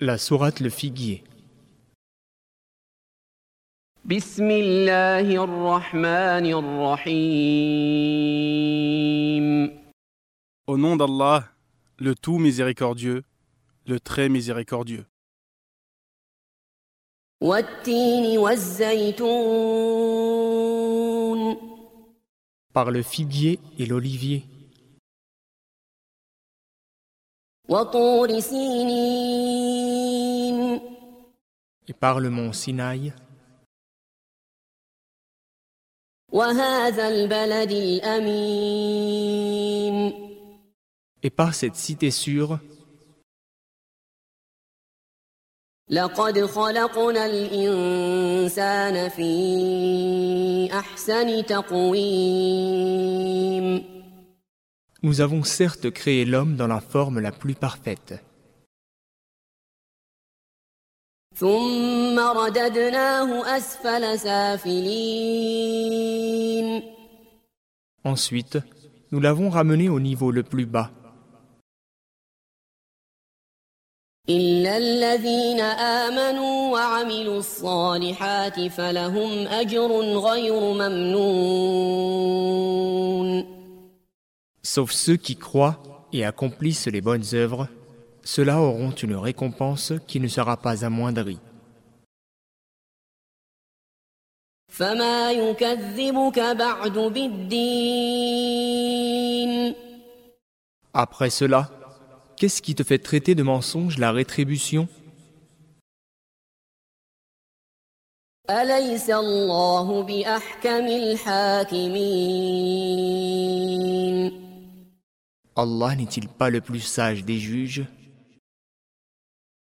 La sourate Le Figuier. بسم الله الرحمن الرحيم Au nom d'Allah, le tout miséricordieux, le très miséricordieux. والتين والزيتون Par le figuier et l'olivier. وطور سينين Et par le mont Sinaï. وهذا البلد الأمين Et par cette cité sûre. لقد خلقنا الإنسان في أحسن تقويم Nous avons certes créé l'homme dans la forme la plus parfaite. Ensuite, nous l'avons ramené au niveau le plus bas. Sauf ceux qui croient et accomplissent les bonnes œuvres, ceux-là auront une récompense qui ne sera pas amoindrie. Après cela, qu'est-ce qui te fait traiter de mensonge la rétribution? Allah n'est-il pas le plus sage des juges?